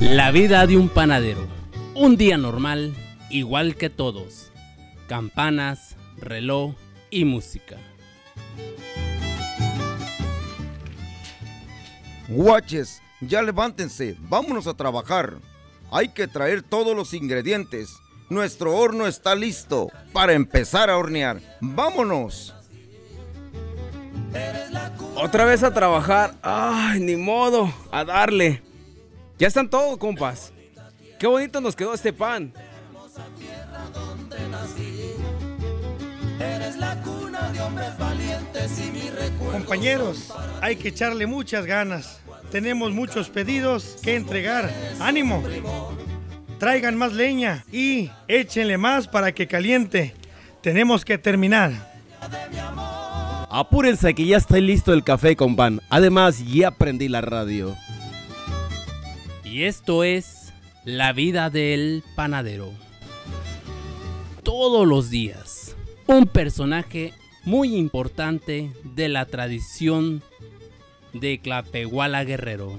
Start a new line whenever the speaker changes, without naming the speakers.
La vida de un panadero. Un día normal, igual que todos. Campanas, reloj y música.
Guaches, ya levántense, vámonos a trabajar. Hay que traer todos los ingredientes. Nuestro horno está listo para empezar a hornear. ¡Vámonos!
Otra vez a trabajar. Ay, ni modo. A darle. Ya están todos, compas. Qué bonito nos quedó este pan.
Compañeros, hay que echarle muchas ganas. Tenemos muchos pedidos que entregar. ¡Ánimo! Traigan más leña y échenle más para que caliente. Tenemos que terminar.
Apúrense que ya está listo el café con pan. Además, ya aprendí la radio.
Y esto es la vida del panadero. Todos los días, un personaje muy importante de la tradición de Clapehuala Guerrero.